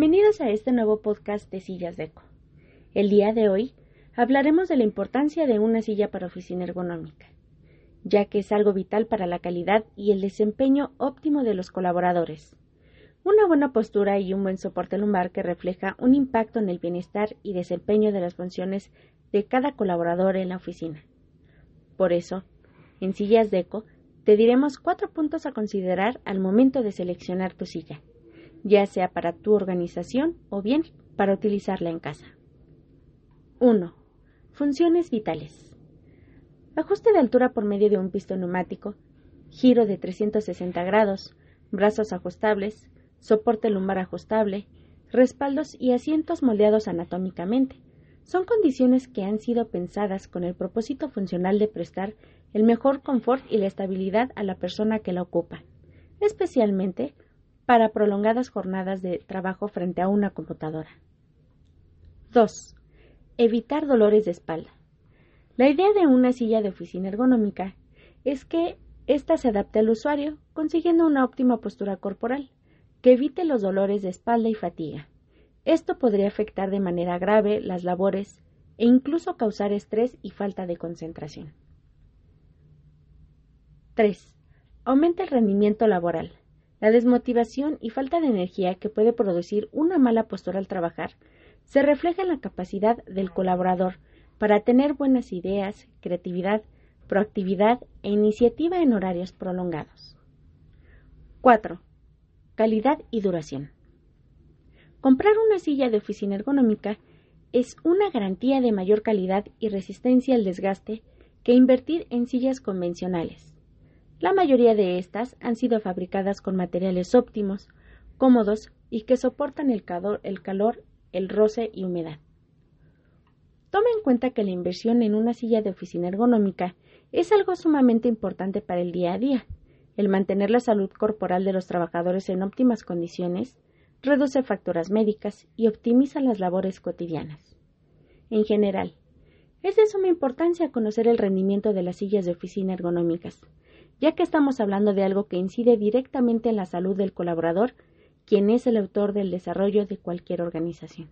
Bienvenidos a este nuevo podcast de Sillas Deco. El día de hoy hablaremos de la importancia de una silla para oficina ergonómica, ya que es algo vital para la calidad y el desempeño óptimo de los colaboradores. Una buena postura y un buen soporte lumbar que refleja un impacto en el bienestar y desempeño de las funciones de cada colaborador en la oficina. Por eso, en Sillas Deco te diremos cuatro puntos a considerar al momento de seleccionar tu silla ya sea para tu organización o bien para utilizarla en casa. 1. Funciones vitales. Ajuste de altura por medio de un pistón neumático, giro de 360 grados, brazos ajustables, soporte lumbar ajustable, respaldos y asientos moldeados anatómicamente. Son condiciones que han sido pensadas con el propósito funcional de prestar el mejor confort y la estabilidad a la persona que la ocupa, especialmente para prolongadas jornadas de trabajo frente a una computadora. 2. Evitar dolores de espalda. La idea de una silla de oficina ergonómica es que ésta se adapte al usuario, consiguiendo una óptima postura corporal, que evite los dolores de espalda y fatiga. Esto podría afectar de manera grave las labores e incluso causar estrés y falta de concentración. 3. Aumenta el rendimiento laboral. La desmotivación y falta de energía que puede producir una mala postura al trabajar se refleja en la capacidad del colaborador para tener buenas ideas, creatividad, proactividad e iniciativa en horarios prolongados. 4. Calidad y duración. Comprar una silla de oficina ergonómica es una garantía de mayor calidad y resistencia al desgaste que invertir en sillas convencionales. La mayoría de estas han sido fabricadas con materiales óptimos, cómodos y que soportan el calor, el, roce y humedad. Tome en cuenta que la inversión en una silla de oficina ergonómica es algo sumamente importante para el día a día. El mantener la salud corporal de los trabajadores en óptimas condiciones reduce facturas médicas y optimiza las labores cotidianas. En general, es de suma importancia conocer el rendimiento de las sillas de oficina ergonómicas, ya que estamos hablando de algo que incide directamente en la salud del colaborador, quien es el autor del desarrollo de cualquier organización.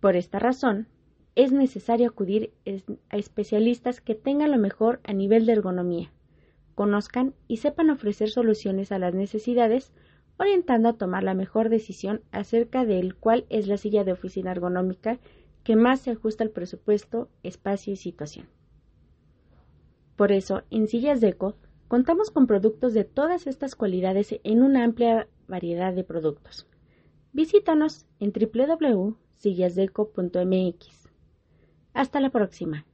Por esta razón, es necesario acudir a especialistas que tengan lo mejor a nivel de ergonomía, conozcan y sepan ofrecer soluciones a las necesidades, orientando a tomar la mejor decisión acerca de cuál es la silla de oficina ergonómica que más se ajusta al presupuesto, espacio y situación. Por eso, en Sillas Deco contamos con productos de todas estas cualidades en una amplia variedad de productos. Visítanos en www.sillasdeco.mx. Hasta la próxima.